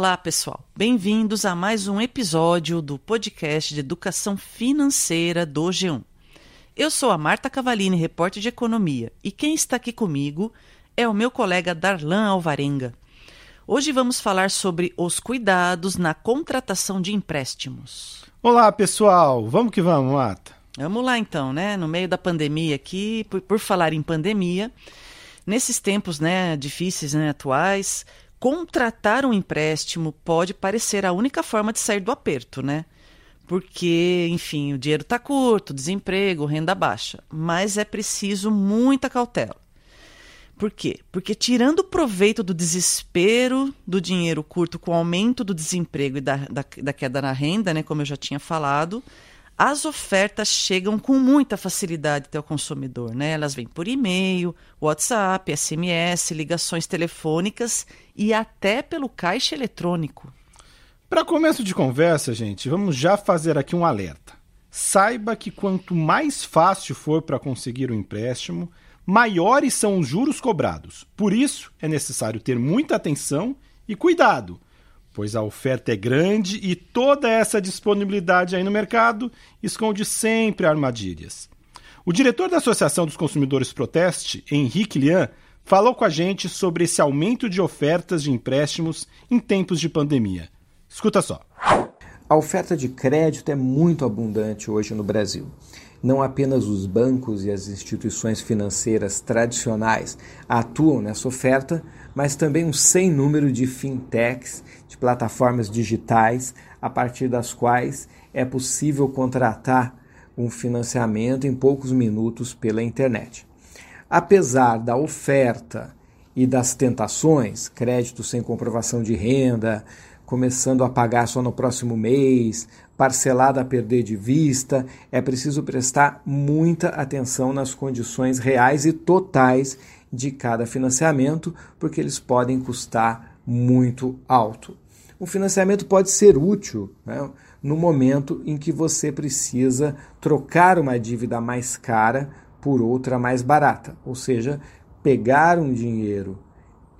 Olá, pessoal. Bem-vindos a mais um episódio do podcast de educação financeira do G1. Eu sou a Marta Cavalini, repórter de economia, e quem está aqui comigo é o meu colega Darlan Alvarenga. Hoje vamos falar sobre os cuidados na contratação de empréstimos. Olá, pessoal. Vamos que vamos, Marta. Vamos lá então, né? No meio da pandemia aqui, por, por falar em pandemia, nesses tempos, né, difíceis, né, atuais, contratar um empréstimo pode parecer a única forma de sair do aperto, né? Porque, enfim, o dinheiro está curto, desemprego, renda baixa. Mas é preciso muita cautela. Por quê? Porque tirando proveito do desespero do dinheiro curto com o aumento do desemprego e da, da, da queda na renda, né, como eu já tinha falado, as ofertas chegam com muita facilidade até o consumidor, né? Elas vêm por e-mail, WhatsApp, SMS, ligações telefônicas e até pelo caixa eletrônico. Para começo de conversa, gente, vamos já fazer aqui um alerta. Saiba que quanto mais fácil for para conseguir um empréstimo, maiores são os juros cobrados. Por isso, é necessário ter muita atenção e cuidado pois a oferta é grande e toda essa disponibilidade aí no mercado esconde sempre armadilhas. O diretor da Associação dos Consumidores Proteste, Henrique Lian, falou com a gente sobre esse aumento de ofertas de empréstimos em tempos de pandemia. Escuta só. A oferta de crédito é muito abundante hoje no Brasil. Não apenas os bancos e as instituições financeiras tradicionais atuam nessa oferta, mas também um sem número de fintechs, de plataformas digitais, a partir das quais é possível contratar um financiamento em poucos minutos pela internet. Apesar da oferta e das tentações, crédito sem comprovação de renda, começando a pagar só no próximo mês, parcelado a perder de vista, é preciso prestar muita atenção nas condições reais e totais de cada financiamento, porque eles podem custar muito alto. O financiamento pode ser útil né, no momento em que você precisa trocar uma dívida mais cara por outra mais barata, ou seja, pegar um dinheiro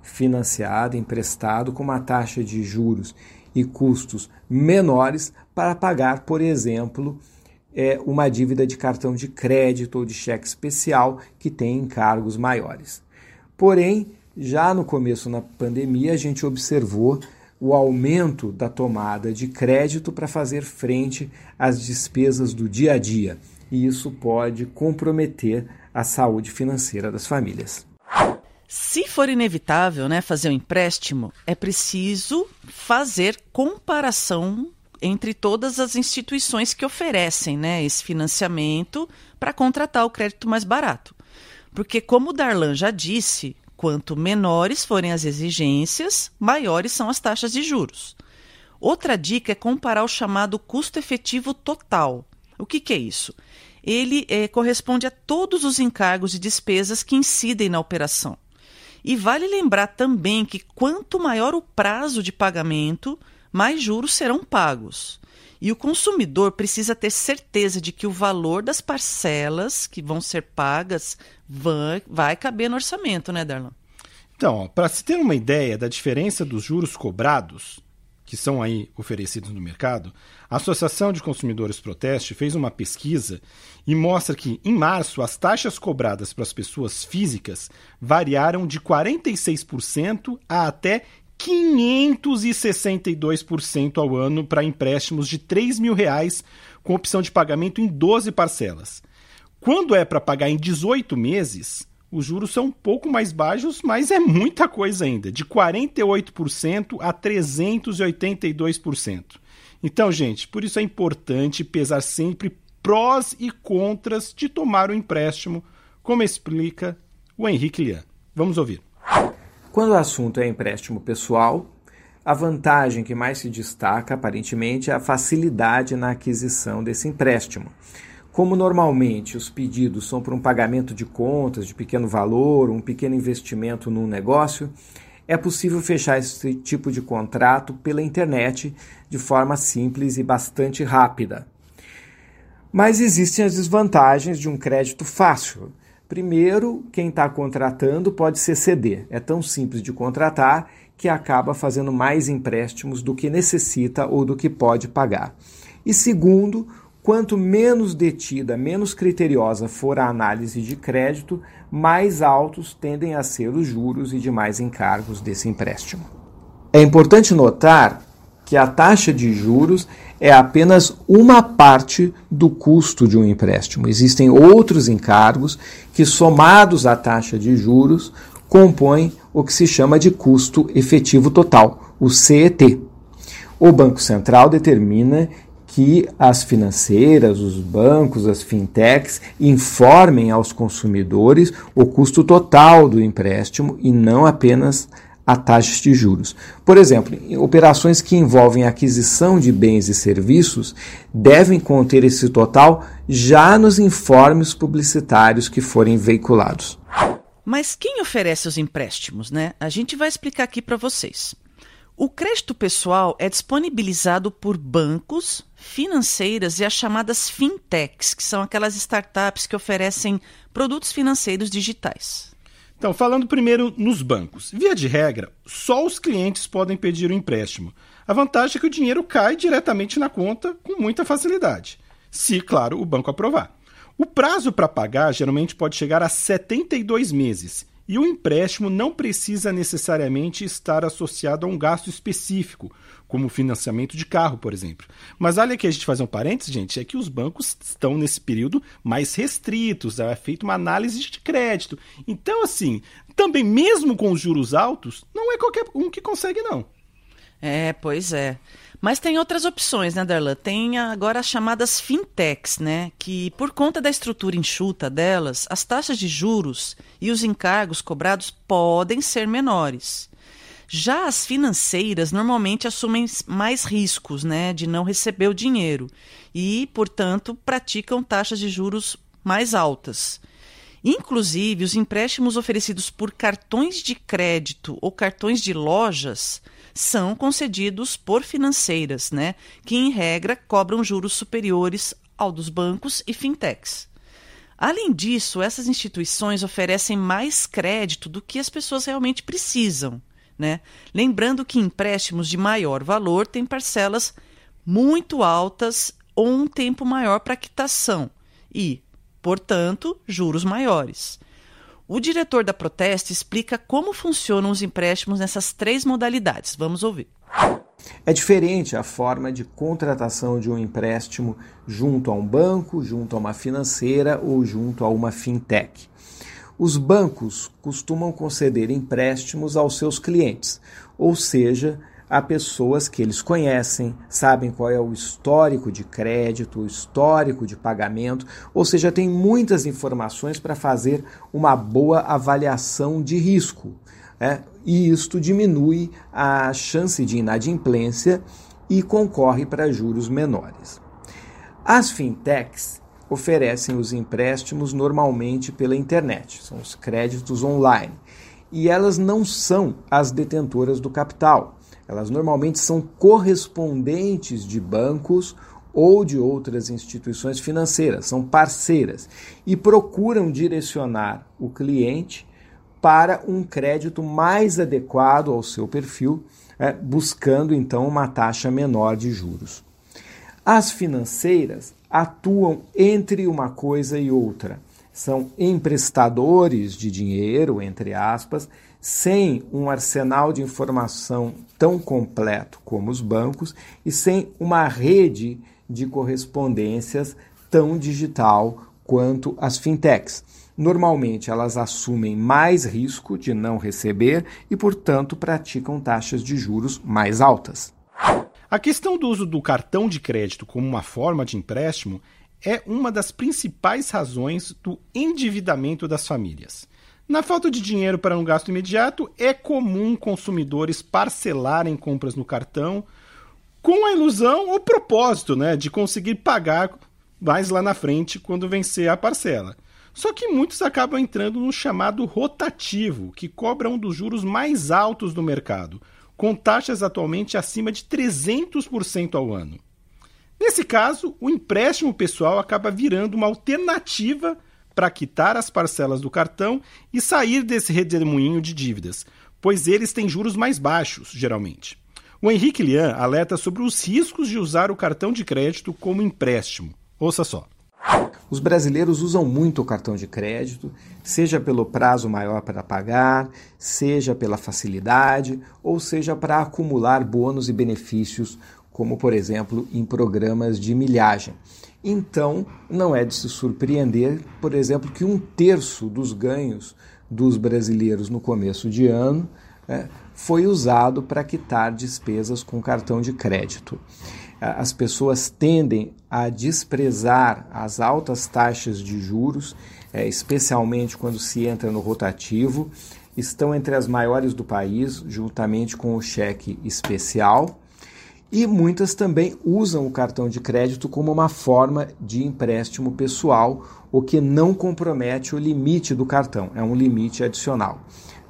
financiado, emprestado, com uma taxa de juros e custos menores para pagar, por exemplo, é uma dívida de cartão de crédito ou de cheque especial que tem encargos maiores. Porém, já no começo na pandemia, a gente observou o aumento da tomada de crédito para fazer frente às despesas do dia a dia, e isso pode comprometer a saúde financeira das famílias. Se for inevitável né, fazer um empréstimo, é preciso fazer comparação entre todas as instituições que oferecem né, esse financiamento para contratar o crédito mais barato. Porque, como o Darlan já disse, quanto menores forem as exigências, maiores são as taxas de juros. Outra dica é comparar o chamado custo efetivo total. O que, que é isso? Ele é, corresponde a todos os encargos e despesas que incidem na operação. E vale lembrar também que quanto maior o prazo de pagamento, mais juros serão pagos. E o consumidor precisa ter certeza de que o valor das parcelas que vão ser pagas vai, vai caber no orçamento, né, Darlan? Então, para se ter uma ideia da diferença dos juros cobrados, que são aí oferecidos no mercado, a Associação de Consumidores Proteste fez uma pesquisa e mostra que, em março, as taxas cobradas para as pessoas físicas variaram de 46% a até 562% ao ano para empréstimos de 3 mil reais com opção de pagamento em 12 parcelas. Quando é para pagar em 18 meses, os juros são um pouco mais baixos, mas é muita coisa ainda, de 48% a 382%. Então, gente, por isso é importante pesar sempre prós e contras de tomar o empréstimo, como explica o Henrique Lian. Vamos ouvir. Quando o assunto é empréstimo pessoal, a vantagem que mais se destaca, aparentemente, é a facilidade na aquisição desse empréstimo. Como normalmente os pedidos são para um pagamento de contas de pequeno valor, um pequeno investimento num negócio, é possível fechar esse tipo de contrato pela internet de forma simples e bastante rápida. Mas existem as desvantagens de um crédito fácil. Primeiro, quem está contratando pode se exceder. É tão simples de contratar que acaba fazendo mais empréstimos do que necessita ou do que pode pagar. E segundo, quanto menos detida, menos criteriosa for a análise de crédito, mais altos tendem a ser os juros e demais encargos desse empréstimo. É importante notar que a taxa de juros é apenas uma parte do custo de um empréstimo. Existem outros encargos que, somados à taxa de juros, compõem o que se chama de custo efetivo total, o CET. O Banco Central determina que as financeiras, os bancos, as fintechs informem aos consumidores o custo total do empréstimo e não apenas a taxas de juros. Por exemplo, operações que envolvem aquisição de bens e serviços devem conter esse total já nos informes publicitários que forem veiculados. Mas quem oferece os empréstimos, né? A gente vai explicar aqui para vocês. O crédito pessoal é disponibilizado por bancos, financeiras e as chamadas fintechs, que são aquelas startups que oferecem produtos financeiros digitais. Então, falando primeiro nos bancos. Via de regra, só os clientes podem pedir o empréstimo. A vantagem é que o dinheiro cai diretamente na conta com muita facilidade, se, claro, o banco aprovar. O prazo para pagar geralmente pode chegar a 72 meses e o empréstimo não precisa necessariamente estar associado a um gasto específico, como financiamento de carro, por exemplo. Mas olha aqui, a gente faz um parênteses, gente, é que os bancos estão nesse período mais restritos, é feita uma análise de crédito. Então, assim, também mesmo com os juros altos, não é qualquer um que consegue, não. É, pois é. Mas tem outras opções, né, Darlan? Tem agora as chamadas fintechs, né? Que por conta da estrutura enxuta delas, as taxas de juros e os encargos cobrados podem ser menores. Já as financeiras normalmente assumem mais riscos, né, de não receber o dinheiro e, portanto, praticam taxas de juros mais altas. Inclusive, os empréstimos oferecidos por cartões de crédito ou cartões de lojas são concedidos por financeiras, né, que em regra cobram juros superiores ao dos bancos e fintechs. Além disso, essas instituições oferecem mais crédito do que as pessoas realmente precisam. Né? Lembrando que empréstimos de maior valor têm parcelas muito altas ou um tempo maior para quitação e, portanto, juros maiores. O diretor da Proteste explica como funcionam os empréstimos nessas três modalidades. Vamos ouvir. É diferente a forma de contratação de um empréstimo junto a um banco, junto a uma financeira ou junto a uma fintech. Os bancos costumam conceder empréstimos aos seus clientes, ou seja, a pessoas que eles conhecem, sabem qual é o histórico de crédito, o histórico de pagamento, ou seja, tem muitas informações para fazer uma boa avaliação de risco. Né? E isto diminui a chance de inadimplência e concorre para juros menores. As fintechs oferecem os empréstimos normalmente pela internet, são os créditos online, e elas não são as detentoras do capital elas normalmente são correspondentes de bancos ou de outras instituições financeiras, são parceiras e procuram direcionar o cliente para um crédito mais adequado ao seu perfil, é, buscando então uma taxa menor de juros. As financeiras atuam entre uma coisa e outra. São emprestadores de dinheiro, entre aspas, sem um arsenal de informação tão completo como os bancos e sem uma rede de correspondências tão digital quanto as fintechs. Normalmente elas assumem mais risco de não receber e, portanto, praticam taxas de juros mais altas. A questão do uso do cartão de crédito como uma forma de empréstimo é uma das principais razões do endividamento das famílias. Na falta de dinheiro para um gasto imediato, é comum consumidores parcelarem compras no cartão com a ilusão ou propósito né, de conseguir pagar mais lá na frente quando vencer a parcela. Só que muitos acabam entrando no chamado rotativo, que cobra um dos juros mais altos do mercado, com taxas atualmente acima de 300% ao ano. Nesse caso, o empréstimo pessoal acaba virando uma alternativa para quitar as parcelas do cartão e sair desse redemoinho de dívidas, pois eles têm juros mais baixos, geralmente. O Henrique Lian alerta sobre os riscos de usar o cartão de crédito como empréstimo. Ouça só. Os brasileiros usam muito o cartão de crédito, seja pelo prazo maior para pagar, seja pela facilidade, ou seja para acumular bônus e benefícios, como por exemplo em programas de milhagem. Então, não é de se surpreender, por exemplo, que um terço dos ganhos dos brasileiros no começo de ano é, foi usado para quitar despesas com cartão de crédito. As pessoas tendem a desprezar as altas taxas de juros, é, especialmente quando se entra no rotativo, estão entre as maiores do país, juntamente com o cheque especial. E muitas também usam o cartão de crédito como uma forma de empréstimo pessoal, o que não compromete o limite do cartão, é um limite adicional.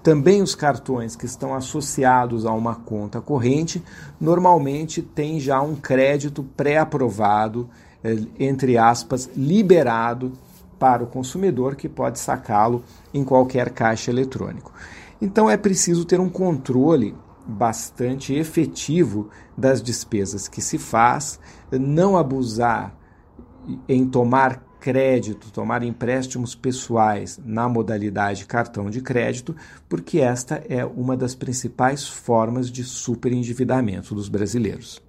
Também os cartões que estão associados a uma conta corrente normalmente têm já um crédito pré-aprovado, eh, entre aspas, liberado para o consumidor que pode sacá-lo em qualquer caixa eletrônico. Então é preciso ter um controle bastante efetivo das despesas que se faz, não abusar em tomar crédito, tomar empréstimos pessoais na modalidade cartão de crédito, porque esta é uma das principais formas de superendividamento dos brasileiros.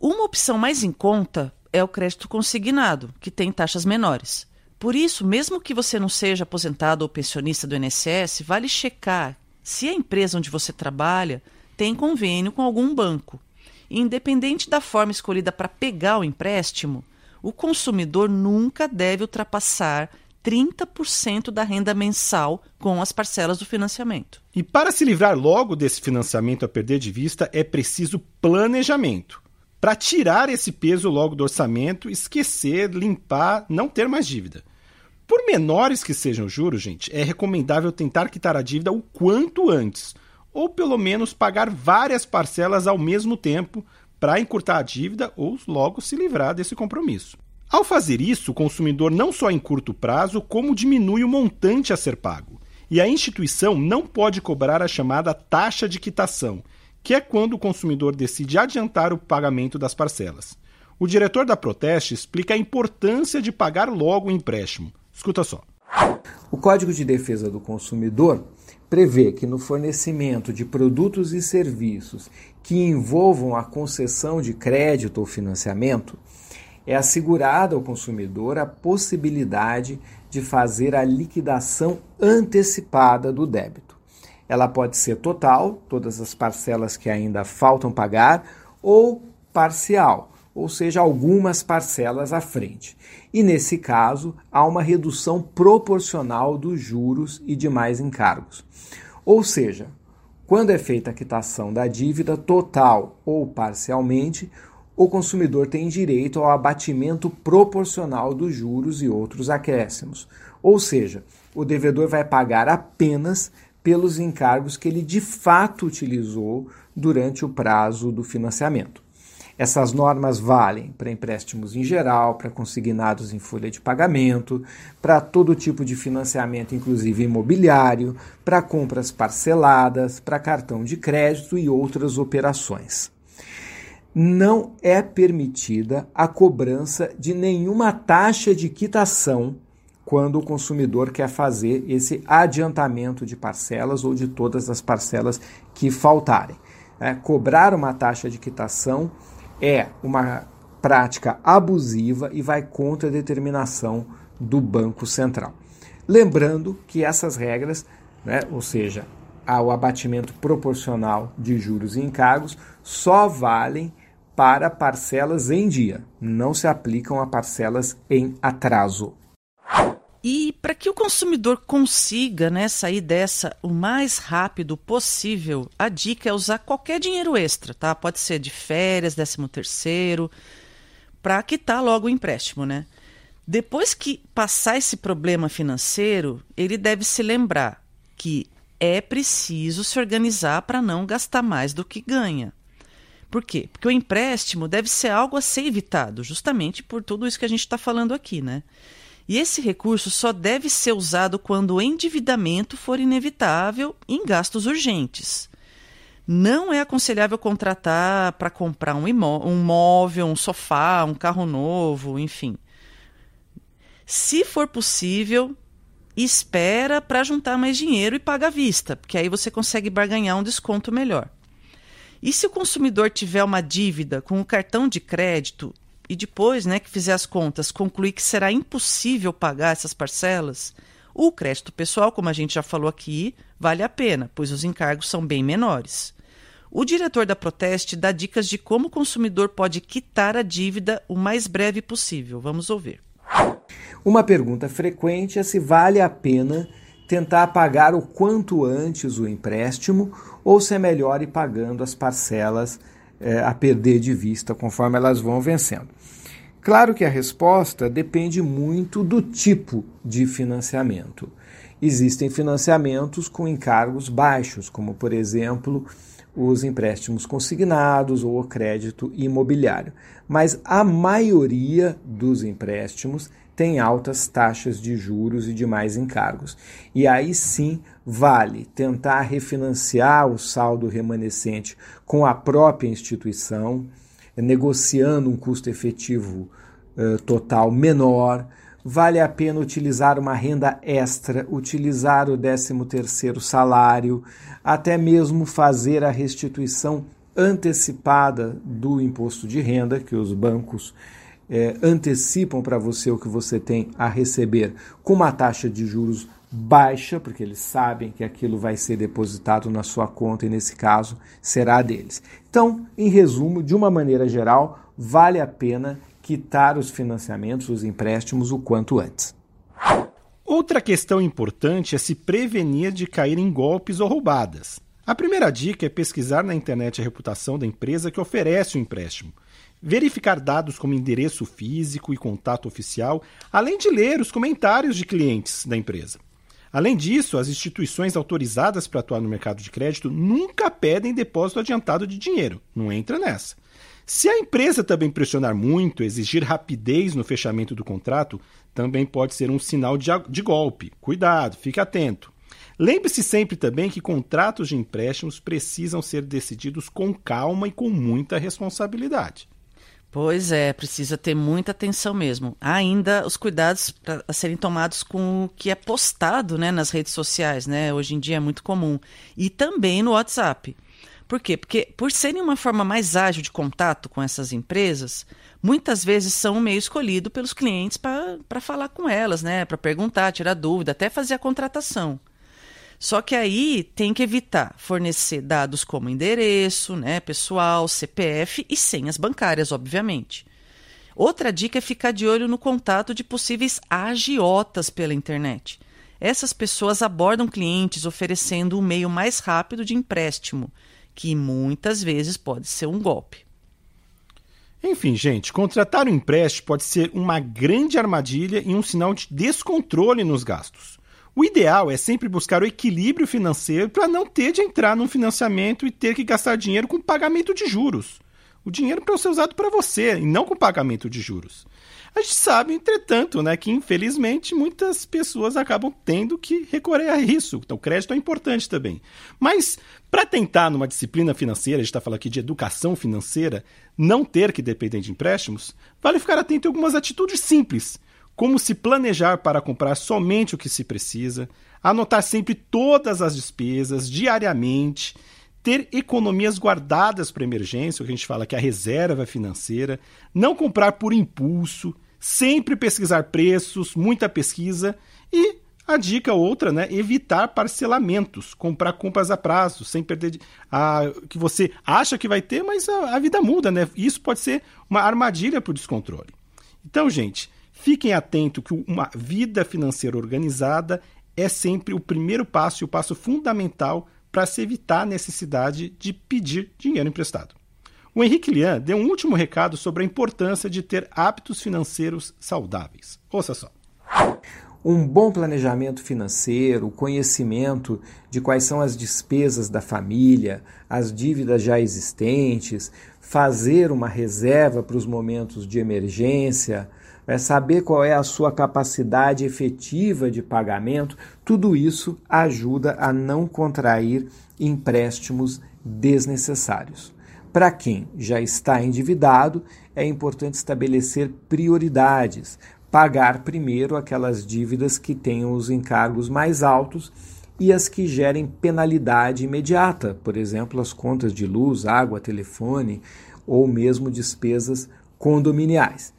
Uma opção mais em conta é o crédito consignado, que tem taxas menores. Por isso, mesmo que você não seja aposentado ou pensionista do INSS, vale checar se a empresa onde você trabalha tem convênio com algum banco. Independente da forma escolhida para pegar o empréstimo, o consumidor nunca deve ultrapassar 30% da renda mensal com as parcelas do financiamento. E para se livrar logo desse financiamento a perder de vista, é preciso planejamento. Para tirar esse peso logo do orçamento, esquecer, limpar, não ter mais dívida. Por menores que sejam os juros, gente, é recomendável tentar quitar a dívida o quanto antes, ou pelo menos pagar várias parcelas ao mesmo tempo para encurtar a dívida ou logo se livrar desse compromisso. Ao fazer isso, o consumidor não só encurta o prazo, como diminui o montante a ser pago. E a instituição não pode cobrar a chamada taxa de quitação, que é quando o consumidor decide adiantar o pagamento das parcelas. O diretor da Proteste explica a importância de pagar logo o empréstimo. Escuta só. O Código de Defesa do Consumidor prevê que no fornecimento de produtos e serviços que envolvam a concessão de crédito ou financiamento, é assegurada ao consumidor a possibilidade de fazer a liquidação antecipada do débito. Ela pode ser total, todas as parcelas que ainda faltam pagar, ou parcial, ou seja, algumas parcelas à frente. E nesse caso, há uma redução proporcional dos juros e demais encargos. Ou seja, quando é feita a quitação da dívida total ou parcialmente, o consumidor tem direito ao abatimento proporcional dos juros e outros acréscimos. Ou seja, o devedor vai pagar apenas pelos encargos que ele de fato utilizou durante o prazo do financiamento. Essas normas valem para empréstimos em geral, para consignados em folha de pagamento, para todo tipo de financiamento, inclusive imobiliário, para compras parceladas, para cartão de crédito e outras operações. Não é permitida a cobrança de nenhuma taxa de quitação quando o consumidor quer fazer esse adiantamento de parcelas ou de todas as parcelas que faltarem. É, cobrar uma taxa de quitação é uma prática abusiva e vai contra a determinação do Banco Central. Lembrando que essas regras, né, ou seja, o abatimento proporcional de juros e encargos, só valem para parcelas em dia, não se aplicam a parcelas em atraso. E para que o consumidor consiga né, sair dessa o mais rápido possível, a dica é usar qualquer dinheiro extra, tá? Pode ser de férias, décimo terceiro, para quitar logo o empréstimo, né? Depois que passar esse problema financeiro, ele deve se lembrar que é preciso se organizar para não gastar mais do que ganha. Por quê? Porque o empréstimo deve ser algo a ser evitado, justamente por tudo isso que a gente está falando aqui, né? E esse recurso só deve ser usado quando o endividamento for inevitável em gastos urgentes. Não é aconselhável contratar para comprar um, um móvel, um sofá, um carro novo, enfim. Se for possível, espera para juntar mais dinheiro e paga à vista, porque aí você consegue barganhar um desconto melhor. E se o consumidor tiver uma dívida com o cartão de crédito e depois, né, que fizer as contas, concluir que será impossível pagar essas parcelas, o crédito pessoal, como a gente já falou aqui, vale a pena, pois os encargos são bem menores. O diretor da Proteste dá dicas de como o consumidor pode quitar a dívida o mais breve possível. Vamos ouvir. Uma pergunta frequente é se vale a pena tentar pagar o quanto antes o empréstimo ou se é melhor ir pagando as parcelas é, a perder de vista conforme elas vão vencendo. Claro que a resposta depende muito do tipo de financiamento. Existem financiamentos com encargos baixos, como por exemplo os empréstimos consignados ou o crédito imobiliário. Mas a maioria dos empréstimos tem altas taxas de juros e demais encargos. E aí sim vale tentar refinanciar o saldo remanescente com a própria instituição, negociando um custo efetivo uh, total menor. Vale a pena utilizar uma renda extra, utilizar o 13º salário, até mesmo fazer a restituição antecipada do imposto de renda que os bancos é, antecipam para você o que você tem a receber com uma taxa de juros baixa, porque eles sabem que aquilo vai ser depositado na sua conta e, nesse caso, será deles. Então, em resumo, de uma maneira geral, vale a pena quitar os financiamentos, os empréstimos, o quanto antes. Outra questão importante é se prevenir de cair em golpes ou roubadas. A primeira dica é pesquisar na internet a reputação da empresa que oferece o empréstimo verificar dados como endereço físico e contato oficial, além de ler os comentários de clientes da empresa. Além disso, as instituições autorizadas para atuar no mercado de crédito nunca pedem depósito adiantado de dinheiro. Não entra nessa. Se a empresa também pressionar muito, exigir rapidez no fechamento do contrato, também pode ser um sinal de, de golpe. Cuidado, fique atento. Lembre-se sempre também que contratos de empréstimos precisam ser decididos com calma e com muita responsabilidade. Pois é, precisa ter muita atenção mesmo. Ainda os cuidados a serem tomados com o que é postado né, nas redes sociais, né? Hoje em dia é muito comum. E também no WhatsApp. Por quê? Porque por serem uma forma mais ágil de contato com essas empresas, muitas vezes são o meio escolhido pelos clientes para falar com elas, né? Para perguntar, tirar dúvida, até fazer a contratação. Só que aí tem que evitar fornecer dados como endereço, né, pessoal, CPF e senhas bancárias, obviamente. Outra dica é ficar de olho no contato de possíveis agiotas pela internet. Essas pessoas abordam clientes oferecendo um meio mais rápido de empréstimo, que muitas vezes pode ser um golpe. Enfim, gente, contratar um empréstimo pode ser uma grande armadilha e um sinal de descontrole nos gastos. O ideal é sempre buscar o equilíbrio financeiro para não ter de entrar num financiamento e ter que gastar dinheiro com pagamento de juros. O dinheiro para ser usado para você e não com pagamento de juros. A gente sabe, entretanto, né, que infelizmente muitas pessoas acabam tendo que recorrer a isso. Então, crédito é importante também. Mas, para tentar, numa disciplina financeira, a gente está falando aqui de educação financeira, não ter que depender de empréstimos, vale ficar atento a algumas atitudes simples como se planejar para comprar somente o que se precisa, anotar sempre todas as despesas diariamente, ter economias guardadas para emergência, o que a gente fala que é a reserva financeira, não comprar por impulso, sempre pesquisar preços, muita pesquisa e a dica outra, né, evitar parcelamentos, comprar compras a prazo, sem perder a que você acha que vai ter, mas a, a vida muda, né? Isso pode ser uma armadilha para o descontrole. Então, gente, Fiquem atentos que uma vida financeira organizada é sempre o primeiro passo e o passo fundamental para se evitar a necessidade de pedir dinheiro emprestado. O Henrique Lian deu um último recado sobre a importância de ter hábitos financeiros saudáveis. Ouça só. Um bom planejamento financeiro, conhecimento de quais são as despesas da família, as dívidas já existentes, fazer uma reserva para os momentos de emergência, é saber qual é a sua capacidade efetiva de pagamento, tudo isso ajuda a não contrair empréstimos desnecessários. Para quem já está endividado, é importante estabelecer prioridades, pagar primeiro aquelas dívidas que tenham os encargos mais altos e as que gerem penalidade imediata, por exemplo, as contas de luz, água, telefone ou mesmo despesas condominiais.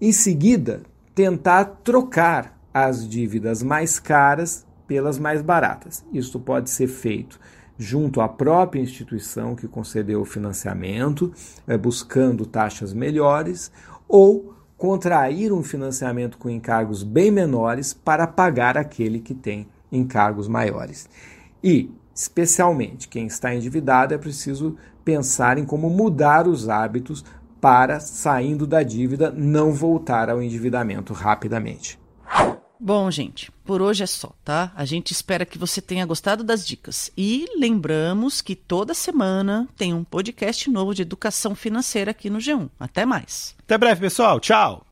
Em seguida, tentar trocar as dívidas mais caras pelas mais baratas. Isso pode ser feito junto à própria instituição que concedeu o financiamento, é, buscando taxas melhores, ou contrair um financiamento com encargos bem menores para pagar aquele que tem encargos maiores. E, especialmente, quem está endividado é preciso pensar em como mudar os hábitos para, saindo da dívida, não voltar ao endividamento rapidamente. Bom, gente, por hoje é só, tá? A gente espera que você tenha gostado das dicas. E lembramos que toda semana tem um podcast novo de educação financeira aqui no G1. Até mais. Até breve, pessoal. Tchau.